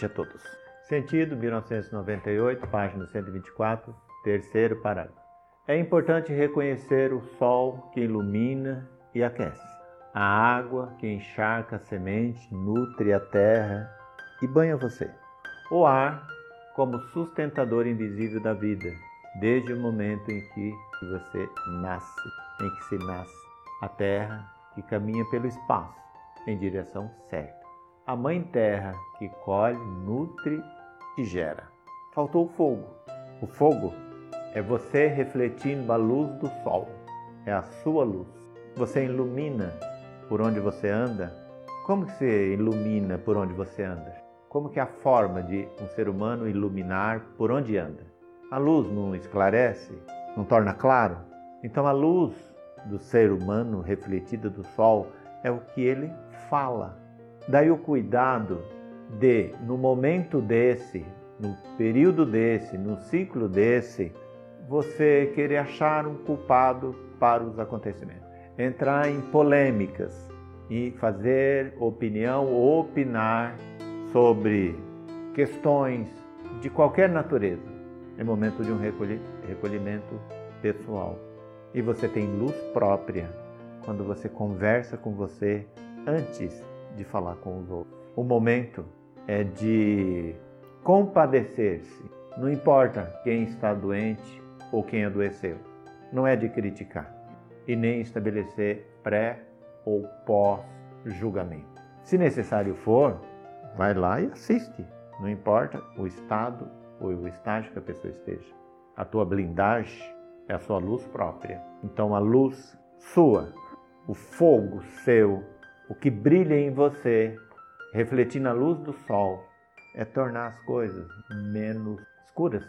Noite a todos. Sentido, 1998, página 124, terceiro parágrafo. É importante reconhecer o sol que ilumina e aquece, a água que encharca a semente, nutre a terra e banha você, o ar como sustentador invisível da vida, desde o momento em que você nasce, em que se nasce, a terra que caminha pelo espaço em direção certa, a mãe terra que colhe, nutre e gera. Faltou o fogo. O fogo é você refletindo a luz do sol, é a sua luz. Você ilumina por onde você anda. Como que você ilumina por onde você anda? Como que é a forma de um ser humano iluminar por onde anda? A luz não esclarece, não torna claro? Então a luz do ser humano refletida do sol é o que ele fala. Daí o cuidado de, no momento desse, no período desse, no ciclo desse, você querer achar um culpado para os acontecimentos. Entrar em polêmicas e fazer opinião opinar sobre questões de qualquer natureza. É momento de um recolhimento pessoal. E você tem luz própria quando você conversa com você antes de falar com os outros. O momento é de compadecer-se. Não importa quem está doente ou quem adoeceu. Não é de criticar e nem estabelecer pré ou pós julgamento. Se necessário for, vai lá e assiste. Não importa o estado ou o estágio que a pessoa esteja. A tua blindagem é a sua luz própria. Então a luz sua, o fogo seu, o que brilha em você, refletindo a luz do sol, é tornar as coisas menos escuras,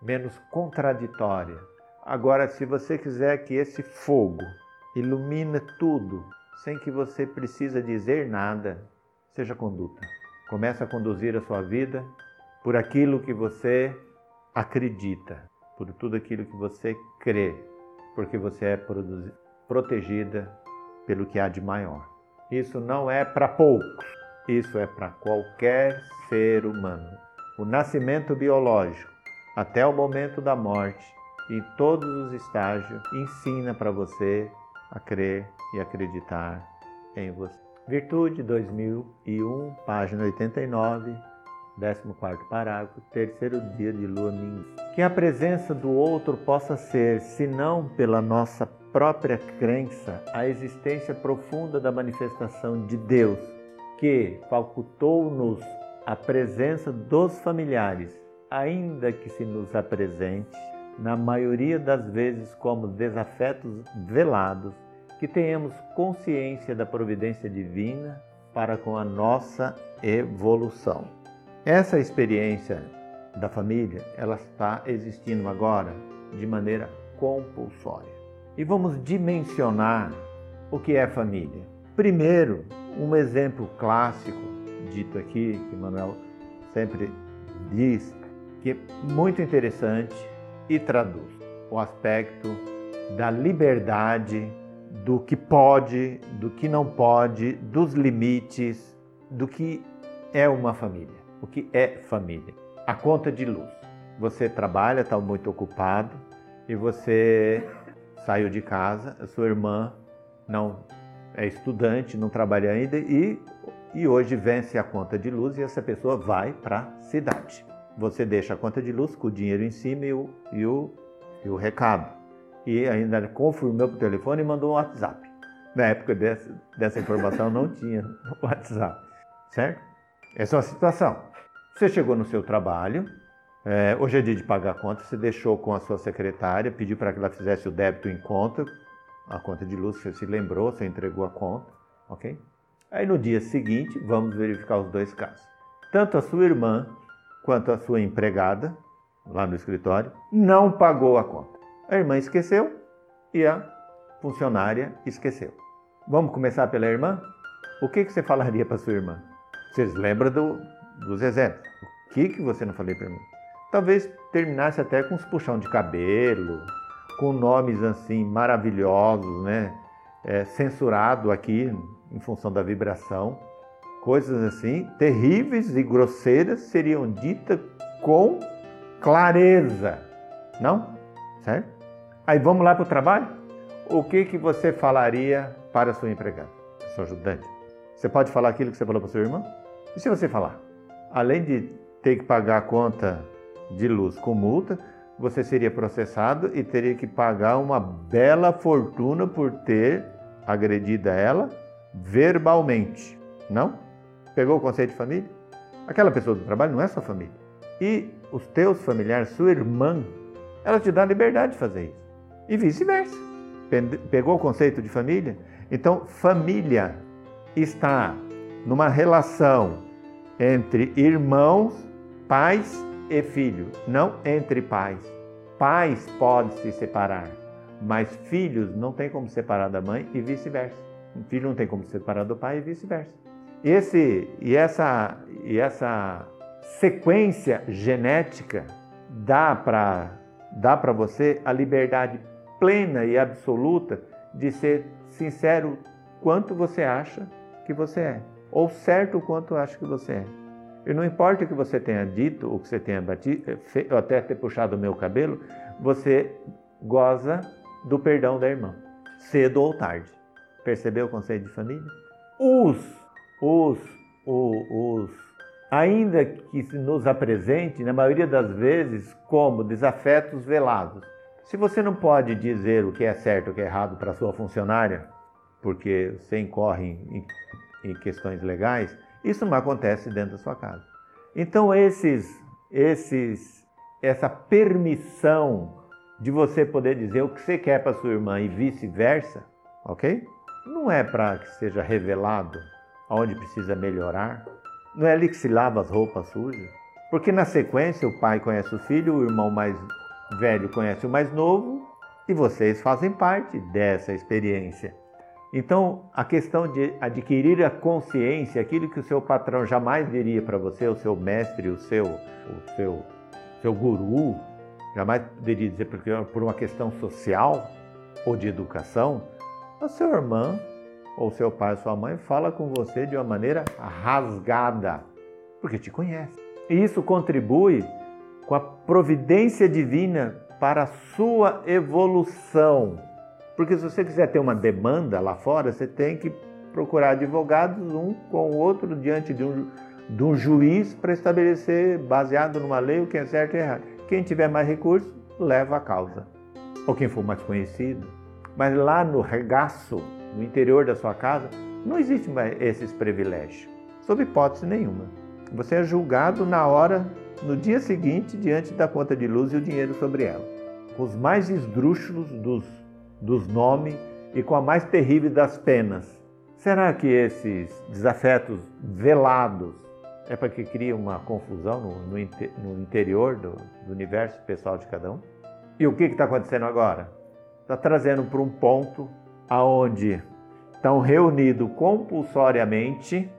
menos contraditórias. Agora, se você quiser que esse fogo ilumine tudo, sem que você precisa dizer nada, seja conduta. Comece a conduzir a sua vida por aquilo que você acredita, por tudo aquilo que você crê, porque você é protegida pelo que há de maior. Isso não é para poucos, isso é para qualquer ser humano. O nascimento biológico até o momento da morte, em todos os estágios, ensina para você a crer e acreditar em você. Virtude 2001, página 89, 14 parágrafo, terceiro dia de lua minguante. Que a presença do outro possa ser, se não pela nossa própria crença, a existência profunda da manifestação de Deus, que facultou-nos a presença dos familiares, ainda que se nos apresente, na maioria das vezes, como desafetos velados que tenhamos consciência da providência divina para com a nossa evolução. Essa experiência da família, ela está existindo agora de maneira compulsória. E vamos dimensionar o que é família. Primeiro, um exemplo clássico dito aqui, que Manuel sempre diz, que é muito interessante e traduz o aspecto da liberdade do que pode, do que não pode, dos limites, do que é uma família. O que é família? A conta de luz. Você trabalha, está muito ocupado e você saiu de casa, a sua irmã não é estudante, não trabalha ainda e, e hoje vence a conta de luz e essa pessoa vai para a cidade. Você deixa a conta de luz com o dinheiro em cima e o, e o, e o recado e ainda confirmou por telefone e mandou um WhatsApp. Na época dessa, dessa informação não tinha WhatsApp, certo? Essa é uma situação. Você chegou no seu trabalho, é, hoje é dia de pagar a conta, você deixou com a sua secretária, pediu para que ela fizesse o débito em conta, a conta de luz, você se lembrou, você entregou a conta, ok? Aí no dia seguinte, vamos verificar os dois casos. Tanto a sua irmã quanto a sua empregada, lá no escritório, não pagou a conta. A irmã esqueceu e a funcionária esqueceu. Vamos começar pela irmã? O que, que você falaria para sua irmã? Vocês lembram do, dos exemplos? O que, que você não falei para mim? Talvez terminasse até com uns puxão de cabelo, com nomes assim maravilhosos, né? É, censurado aqui em função da vibração. coisas assim terríveis e grosseiras seriam ditas com clareza, não? Certo? Aí vamos lá para o trabalho? O que, que você falaria para a sua empregada, sua ajudante? Você pode falar aquilo que você falou para sua irmã? E se você falar? Além de ter que pagar a conta de luz com multa, você seria processado e teria que pagar uma bela fortuna por ter agredido ela verbalmente. Não? Pegou o conceito de família? Aquela pessoa do trabalho não é sua família. E os teus familiares, sua irmã, ela te dá liberdade de fazer isso. E vice-versa. Pegou o conceito de família? Então, família está numa relação entre irmãos, pais e filhos, não entre pais. Pais podem se separar, mas filhos não tem como separar da mãe e vice-versa. Filho não tem como separar do pai e vice-versa. Esse e essa e essa sequência genética dá para dá para você a liberdade plena e absoluta de ser sincero quanto você acha que você é, ou certo quanto acha que você é. E não importa o que você tenha dito, ou que você tenha batido, ou até ter puxado o meu cabelo, você goza do perdão da irmã, cedo ou tarde. Percebeu o conceito de família? Os, os, os, ainda que nos apresente, na maioria das vezes, como desafetos velados. Se você não pode dizer o que é certo e o que é errado para sua funcionária, porque você incorre em, em questões legais, isso não acontece dentro da sua casa. Então esses, esses, essa permissão de você poder dizer o que você quer para sua irmã e vice-versa, ok? Não é para que seja revelado aonde precisa melhorar. Não é ali que se lava as roupas sujas. Porque na sequência o pai conhece o filho, o irmão mais velho conhece o mais novo e vocês fazem parte dessa experiência. Então, a questão de adquirir a consciência, aquilo que o seu patrão jamais diria para você, o seu mestre, o seu, o seu, seu guru, jamais poderia dizer porque por uma questão social ou de educação, a sua irmã ou seu pai ou sua mãe fala com você de uma maneira rasgada, porque te conhece. E isso contribui com a providência divina para a sua evolução porque se você quiser ter uma demanda lá fora, você tem que procurar advogados um com o outro diante de um, de um juiz para estabelecer, baseado numa lei, o que é certo e errado. Quem tiver mais recursos, leva a causa. Ou quem for mais conhecido. Mas lá no regaço, no interior da sua casa, não existe mais esses privilégios, sob hipótese nenhuma. Você é julgado na hora, no dia seguinte, diante da conta de luz e o dinheiro sobre ela. Os mais esdrúxulos dos dos nomes e com a mais terrível das penas. Será que esses desafetos velados é para que crie uma confusão no, no, no interior do, do, universo pessoal de cada um? E o que está acontecendo agora? Está trazendo para um ponto aonde estão reunidos compulsoriamente,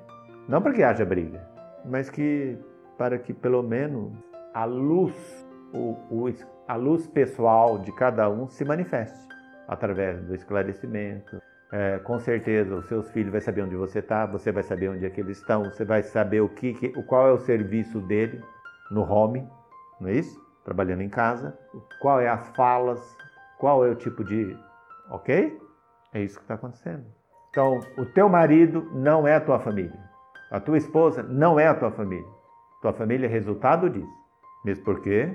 não para que haja briga, mas que para que pelo menos a luz, o, o, a luz pessoal de cada um se manifeste através do esclarecimento. É, com certeza, os seus filhos vão saber onde você está, você vai saber onde é que eles estão, você vai saber o que, que, qual é o serviço dele no home, não é isso? Trabalhando em casa, qual é as falas, qual é o tipo de, ok? É isso que está acontecendo. Então, o teu marido não é a tua família, a tua esposa não é a tua família. Tua família é resultado disso. Mesmo porque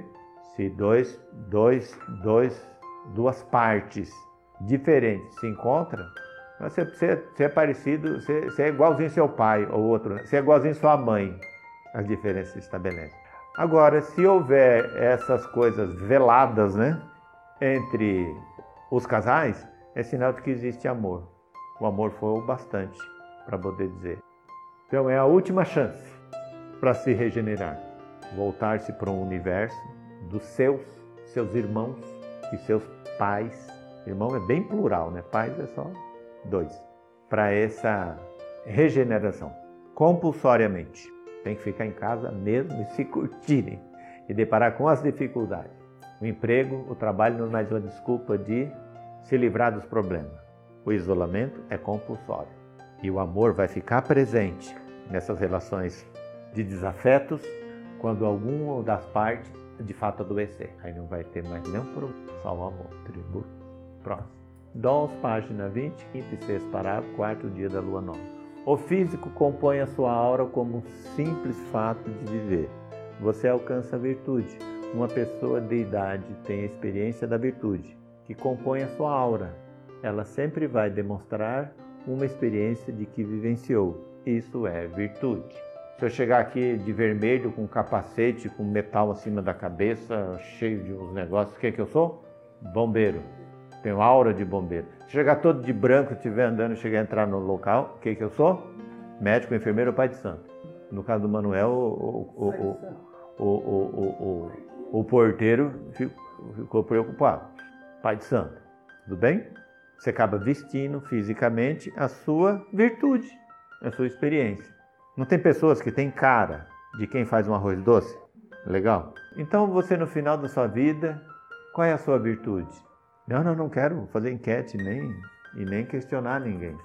se dois, dois, dois duas partes diferentes se encontram, você, você, você é parecido, você, você, é igualzinho seu pai ou outro, né? você é igualzinho sua mãe. As diferenças se estabelecem. Agora, se houver essas coisas veladas, né, entre os casais, é sinal de que existe amor. O amor foi o bastante para poder dizer. Então é a última chance para se regenerar, voltar-se para um universo dos seus, seus irmãos e seus pais. Irmão é bem plural, né? Pais é só dois. Para essa regeneração, compulsoriamente. Tem que ficar em casa mesmo e se curtirem e deparar com as dificuldades. O emprego, o trabalho não é mais uma desculpa de se livrar dos problemas. O isolamento é compulsório e o amor vai ficar presente nessas relações de desafetos quando alguma das partes de fato adoecer. Aí não vai ter mais nenhum problema. Só o amor. Tributo. Próximo. Dons, página 20, quinto e sexto parágrafo, quarto dia da lua nova. O físico compõe a sua aura como um simples fato de viver. Você alcança a virtude. Uma pessoa de idade tem a experiência da virtude, que compõe a sua aura. Ela sempre vai demonstrar uma experiência de que vivenciou. Isso é virtude. Se eu chegar aqui de vermelho, com capacete, com metal acima da cabeça, cheio de uns negócios, o que, é que eu sou? Bombeiro. Tenho aura de bombeiro. Se chegar todo de branco, estiver andando, chegar a entrar no local, o que, é que eu sou? Médico, enfermeiro ou pai de santo. No caso do Manuel, o, o, o, o porteiro ficou preocupado. Pai de santo. Tudo bem? Você acaba vestindo fisicamente a sua virtude, a sua experiência. Não tem pessoas que têm cara de quem faz um arroz doce? Legal? Então você no final da sua vida, qual é a sua virtude? Não, não, não quero fazer enquete nem e nem questionar ninguém.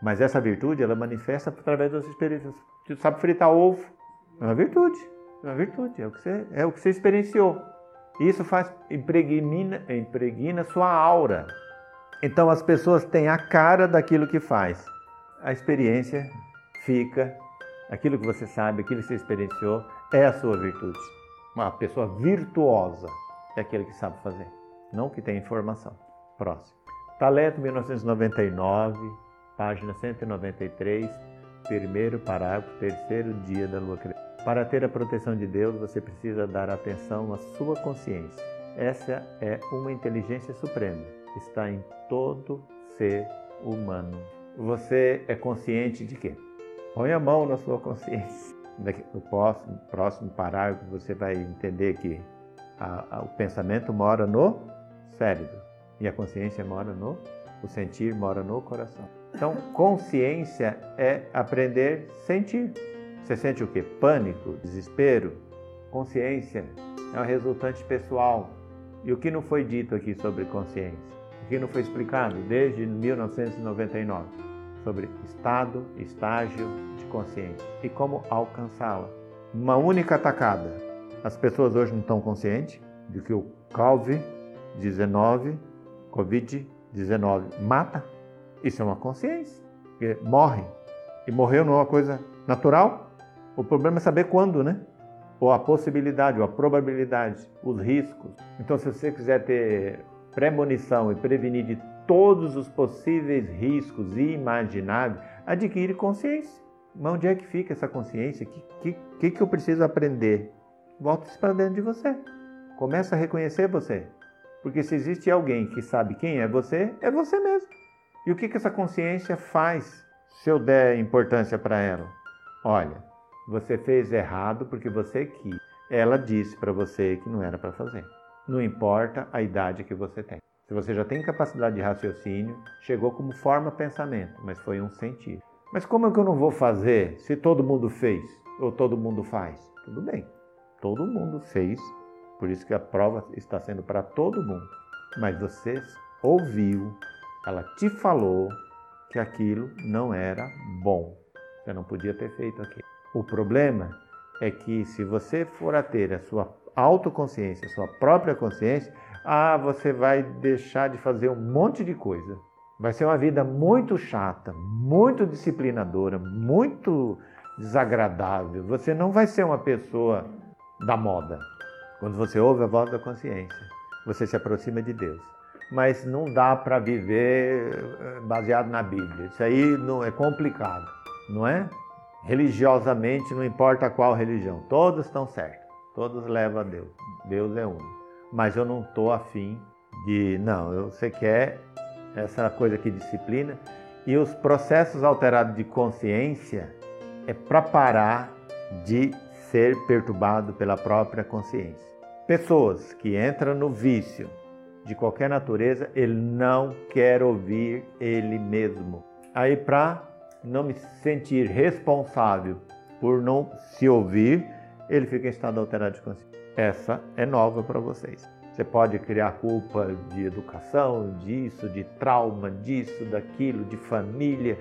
Mas essa virtude, ela manifesta através das experiências. Você sabe fritar ovo? É uma virtude. É uma virtude. É o que você, é o que você experienciou. Isso faz impregna, impregna sua aura. Então as pessoas têm a cara daquilo que faz. A experiência fica aquilo que você sabe, aquilo que você experienciou, é a sua virtude. Uma pessoa virtuosa é aquele que sabe fazer, não que tem informação. Próximo. Talento 1999, página 193, primeiro parágrafo, terceiro dia da lua crescente. Para ter a proteção de Deus, você precisa dar atenção à sua consciência. Essa é uma inteligência suprema. Está em todo ser humano. Você é consciente de quê? Põe a mão na sua consciência. No próximo, próximo parágrafo você vai entender que a, a, o pensamento mora no cérebro e a consciência mora no, o sentir mora no coração. Então, consciência é aprender a sentir. Você sente o que? Pânico, desespero. Consciência é um resultante pessoal. E o que não foi dito aqui sobre consciência? O que não foi explicado desde 1999? Sobre estado, estágio de consciência e como alcançá-la. Uma única atacada. As pessoas hoje não estão conscientes de que o COVID-19, COVID-19 mata. Isso é uma consciência. Porque morre. E morreu não é uma coisa natural. O problema é saber quando, né? Ou a possibilidade, ou a probabilidade, os riscos. Então, se você quiser ter premonição e prevenir de todos os possíveis riscos imagináveis, adquire consciência. Mas onde é que fica essa consciência? O que, que, que eu preciso aprender? Volta isso para dentro de você. Começa a reconhecer você. Porque se existe alguém que sabe quem é você, é você mesmo. E o que, que essa consciência faz se eu der importância para ela? Olha, você fez errado porque você quis. Ela disse para você que não era para fazer. Não importa a idade que você tem. Se você já tem capacidade de raciocínio, chegou como forma pensamento, mas foi um sentir. Mas como é que eu não vou fazer se todo mundo fez ou todo mundo faz? Tudo bem, todo mundo fez, por isso que a prova está sendo para todo mundo. Mas você ouviu, ela te falou que aquilo não era bom. Você não podia ter feito aquilo. O problema é que se você for a ter a sua autoconsciência, a sua própria consciência, ah, você vai deixar de fazer um monte de coisa. Vai ser uma vida muito chata, muito disciplinadora, muito desagradável. Você não vai ser uma pessoa da moda. Quando você ouve a voz da consciência, você se aproxima de Deus. Mas não dá para viver eh, baseado na Bíblia. Isso aí não é complicado, não é? Religiosamente, não importa qual religião, todos estão certos, todos levam a Deus. Deus é único mas eu não estou afim de. Não, você quer essa coisa que disciplina. E os processos alterados de consciência é para parar de ser perturbado pela própria consciência. Pessoas que entram no vício de qualquer natureza, ele não quer ouvir ele mesmo. Aí, para não me sentir responsável por não se ouvir, ele fica em estado alterado de consciência. Essa é nova para vocês. Você pode criar culpa de educação, disso, de trauma, disso, daquilo, de família,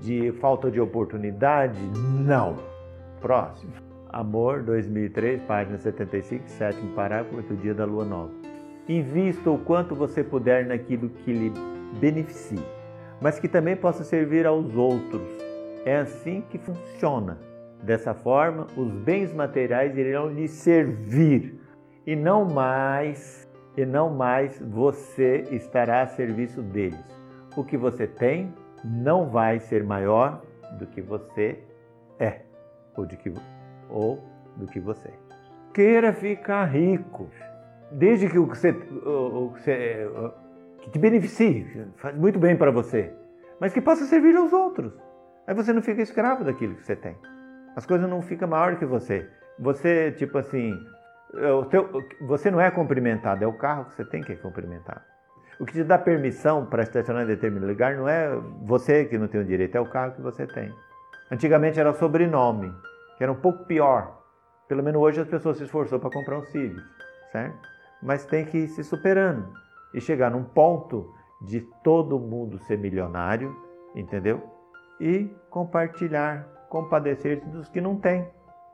de falta de oportunidade. Não. Próximo. Amor, 2003, página 75, sétimo parágrafo, oito dia da lua nova. Invista o quanto você puder naquilo que lhe beneficie, mas que também possa servir aos outros. É assim que funciona. Dessa forma, os bens materiais irão lhe servir e não mais, e não mais você estará a serviço deles. O que você tem não vai ser maior do que você é, ou, de que, ou do que você. Queira ficar rico, desde que o que você, o, que, você, que te beneficie, faz muito bem para você, mas que possa servir aos outros. Aí você não fica escravo daquilo que você tem. As coisas não ficam maior que você. Você, tipo assim, teu, você não é cumprimentado, é o carro que você tem que cumprimentar. O que te dá permissão para estacionar em determinado lugar não é você que não tem o direito, é o carro que você tem. Antigamente era sobrenome, que era um pouco pior. Pelo menos hoje as pessoas se esforçou para comprar um Civic, certo? Mas tem que ir se superando e chegar num ponto de todo mundo ser milionário, entendeu? E compartilhar, compadecer-se dos que não têm.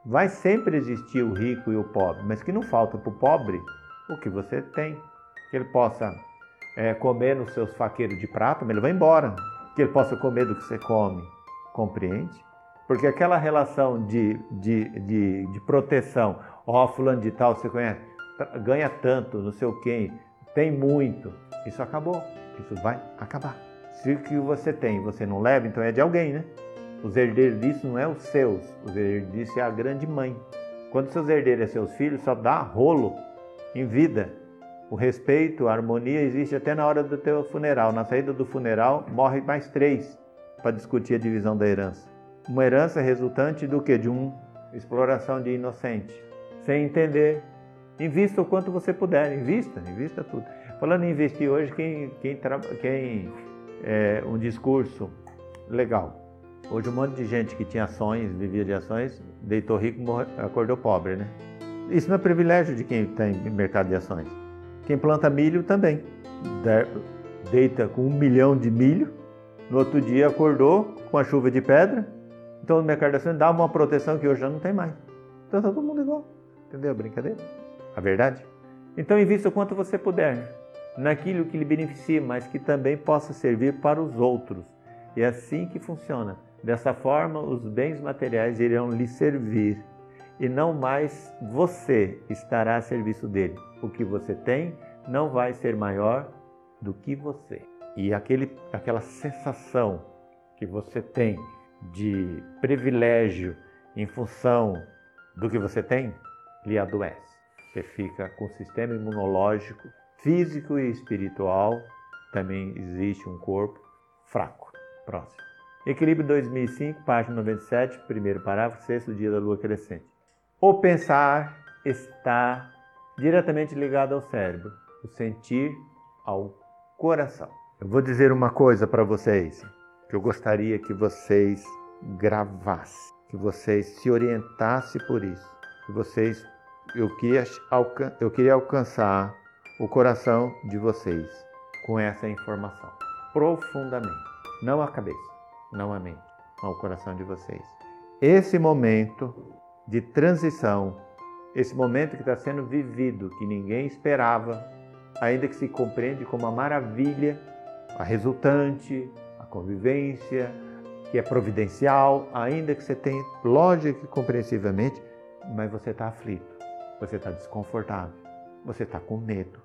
Vai sempre existir o rico e o pobre, mas que não falta para o pobre o que você tem. Que ele possa é, comer nos seus faqueiros de prata, mas ele vai embora. Que ele possa comer do que você come, compreende? Porque aquela relação de, de, de, de proteção, ó, oh, fulano de tal, você conhece, ganha tanto, não sei o quê, tem muito, isso acabou, isso vai acabar. Se o que você tem você não leva, então é de alguém, né? Os herdeiros disso não é os seus, os herdeiros disso é a grande mãe. Quando seus herdeiros são seus filhos, só dá rolo em vida. O respeito, a harmonia existe até na hora do teu funeral. Na saída do funeral, morre mais três para discutir a divisão da herança. Uma herança resultante do que? De uma exploração de inocente. Sem entender. Invista o quanto você puder. Invista, invista tudo. Falando em investir hoje, quem, quem, quem é, um discurso legal Hoje um monte de gente que tinha ações, vivia de ações, deitou rico e acordou pobre, né? Isso não é privilégio de quem tem mercado de ações. Quem planta milho também. Deita com um milhão de milho, no outro dia acordou com a chuva de pedra. Então o mercado de ações dá uma proteção que hoje já não tem mais. Então está todo mundo igual. Entendeu a brincadeira? A verdade? Então invista o quanto você puder naquilo que lhe beneficia, mas que também possa servir para os outros. E é assim que funciona. Dessa forma, os bens materiais irão lhe servir e não mais você estará a serviço dele. O que você tem não vai ser maior do que você. E aquele, aquela sensação que você tem de privilégio em função do que você tem, lhe adoece. Você fica com o sistema imunológico, físico e espiritual, também existe um corpo fraco. Próximo. Equilíbrio 2005, página 97, primeiro parágrafo, sexto dia da lua crescente. O pensar está diretamente ligado ao cérebro, o sentir ao coração. Eu vou dizer uma coisa para vocês que eu gostaria que vocês gravassem, que vocês se orientassem por isso, que vocês eu queria, eu queria alcançar o coração de vocês com essa informação profundamente, não a cabeça não a mente, ao coração de vocês. Esse momento de transição, esse momento que está sendo vivido, que ninguém esperava, ainda que se compreende como uma maravilha, a resultante, a convivência, que é providencial, ainda que você tenha lógica e compreensivamente, mas você está aflito, você está desconfortável, você está com medo.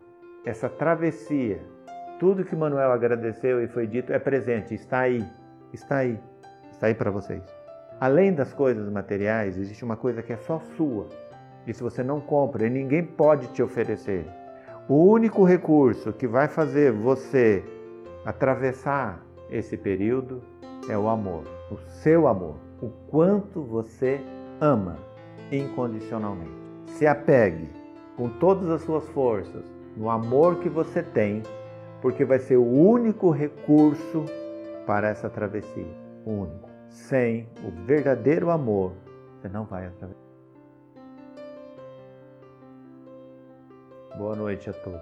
Essa travessia, tudo que Manuel agradeceu e foi dito é presente, está aí, está aí, está aí para vocês. Além das coisas materiais, existe uma coisa que é só sua. E se você não compra, e ninguém pode te oferecer. O único recurso que vai fazer você atravessar esse período é o amor, o seu amor, o quanto você ama incondicionalmente. Se apegue com todas as suas forças no amor que você tem, porque vai ser o único recurso para essa travessia, único. Sem o verdadeiro amor, você não vai atravessar. Boa noite a todos.